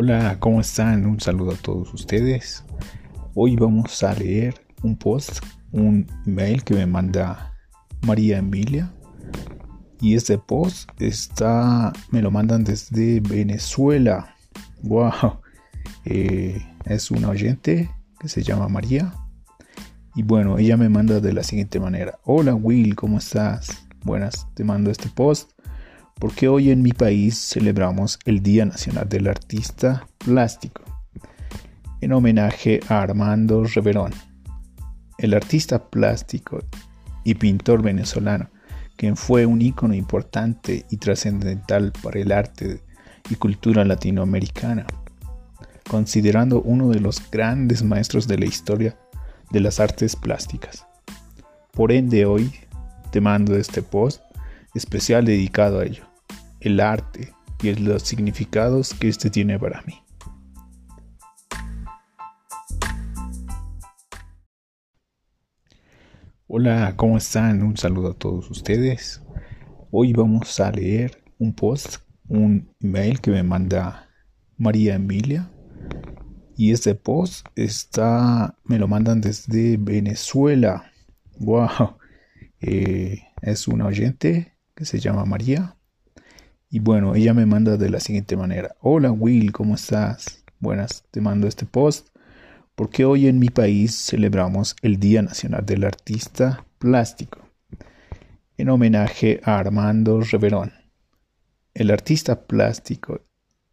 Hola, ¿cómo están? Un saludo a todos ustedes. Hoy vamos a leer un post, un email que me manda María Emilia. Y este post está, me lo mandan desde Venezuela. Wow, eh, es una oyente que se llama María. Y bueno, ella me manda de la siguiente manera. Hola Will, ¿cómo estás? Buenas, te mando este post porque hoy en mi país celebramos el Día Nacional del Artista Plástico, en homenaje a Armando Reverón, el artista plástico y pintor venezolano, quien fue un ícono importante y trascendental para el arte y cultura latinoamericana, considerando uno de los grandes maestros de la historia de las artes plásticas. Por ende, hoy te mando este post especial dedicado a ello el arte y los significados que este tiene para mí. Hola, ¿cómo están? Un saludo a todos ustedes. Hoy vamos a leer un post, un email que me manda María Emilia. Y este post está, me lo mandan desde Venezuela. Wow, eh, es una oyente que se llama María. Y bueno, ella me manda de la siguiente manera. Hola Will, ¿cómo estás? Buenas, te mando este post porque hoy en mi país celebramos el Día Nacional del Artista Plástico en homenaje a Armando Reverón, el artista plástico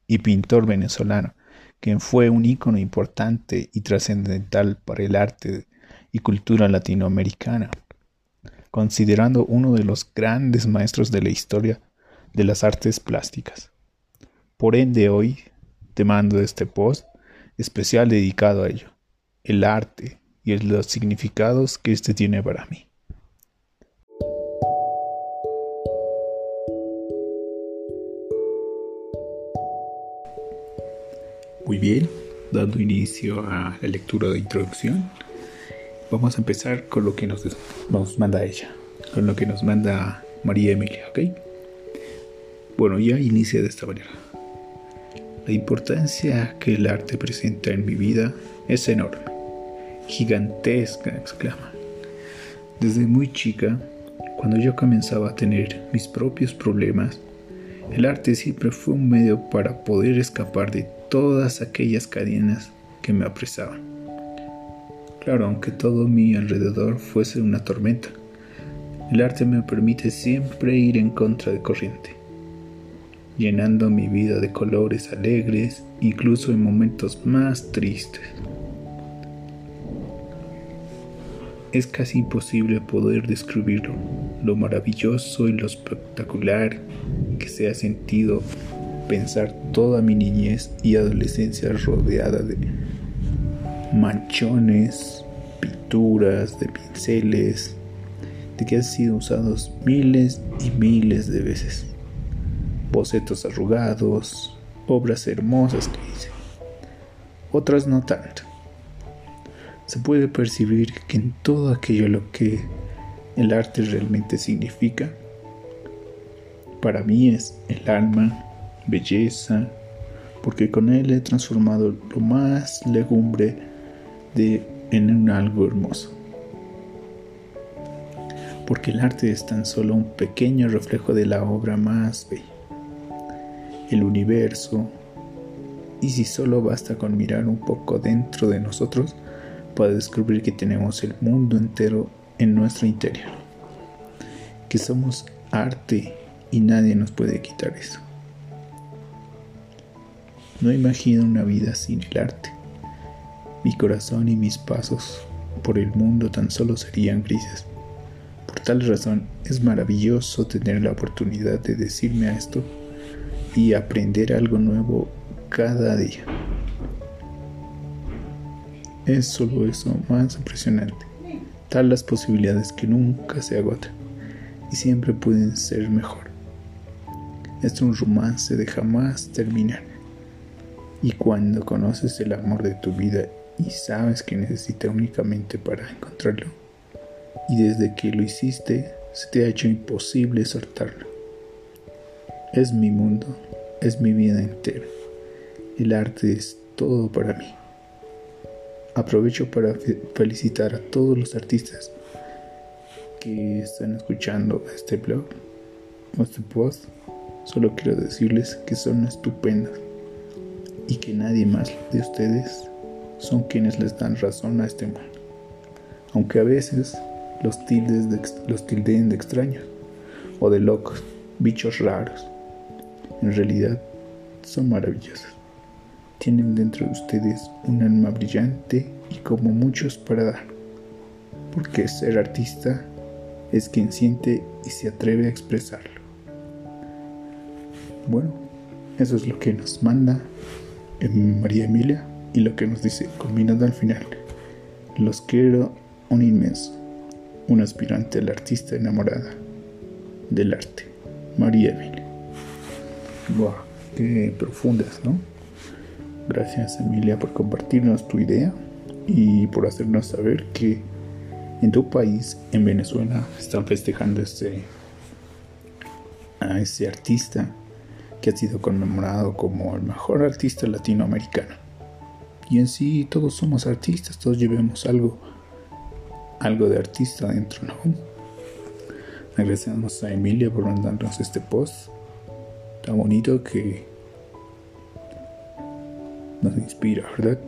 y pintor venezolano, quien fue un ícono importante y trascendental para el arte y cultura latinoamericana, considerando uno de los grandes maestros de la historia de las artes plásticas. Por ende hoy te mando este post especial dedicado a ello, el arte y los significados que este tiene para mí. Muy bien, dando inicio a la lectura de introducción, vamos a empezar con lo que nos, manda ella, con lo que nos manda María Emilia, ¿ok? Bueno, ya inicia de esta manera. La importancia que el arte presenta en mi vida es enorme, gigantesca, exclama. Desde muy chica, cuando yo comenzaba a tener mis propios problemas, el arte siempre fue un medio para poder escapar de todas aquellas cadenas que me apresaban. Claro, aunque todo mi alrededor fuese una tormenta, el arte me permite siempre ir en contra de corriente llenando mi vida de colores alegres, incluso en momentos más tristes. Es casi imposible poder describirlo, lo maravilloso y lo espectacular que se ha sentido pensar toda mi niñez y adolescencia rodeada de manchones, pinturas, de pinceles, de que han sido usados miles y miles de veces bocetos arrugados, obras hermosas que hice. Otras no tanto. Se puede percibir que en todo aquello lo que el arte realmente significa, para mí es el alma, belleza, porque con él he transformado lo más legumbre de en un algo hermoso. Porque el arte es tan solo un pequeño reflejo de la obra más bella el universo, y si solo basta con mirar un poco dentro de nosotros para descubrir que tenemos el mundo entero en nuestro interior, que somos arte y nadie nos puede quitar eso. No imagino una vida sin el arte. Mi corazón y mis pasos por el mundo tan solo serían grises. Por tal razón es maravilloso tener la oportunidad de decirme a esto y aprender algo nuevo cada día. Es solo eso más impresionante. Tal las posibilidades que nunca se agotan y siempre pueden ser mejor. Es un romance de jamás terminar. Y cuando conoces el amor de tu vida y sabes que necesitas únicamente para encontrarlo, y desde que lo hiciste se te ha hecho imposible soltarlo. Es mi mundo, es mi vida entera. El arte es todo para mí. Aprovecho para felicitar a todos los artistas que están escuchando este blog o este post. Solo quiero decirles que son estupendos y que nadie más de ustedes son quienes les dan razón a este mundo. Aunque a veces los, tildes los tilden de extraños o de locos, bichos raros. En realidad son maravillosos. Tienen dentro de ustedes un alma brillante y como muchos para dar. Porque ser artista es quien siente y se atreve a expresarlo. Bueno, eso es lo que nos manda María Emilia y lo que nos dice, combinando al final. Los quiero un inmenso, un aspirante al artista enamorada del arte. María Emilia. Wow, qué profundas, ¿no? Gracias Emilia por compartirnos tu idea y por hacernos saber que en tu país, en Venezuela, están festejando este, a ese artista que ha sido conmemorado como el mejor artista latinoamericano. Y en sí todos somos artistas, todos llevemos algo, algo de artista dentro, ¿no? Agradecemos a Emilia por mandarnos este post tan bonito que nos inspira, ¿verdad?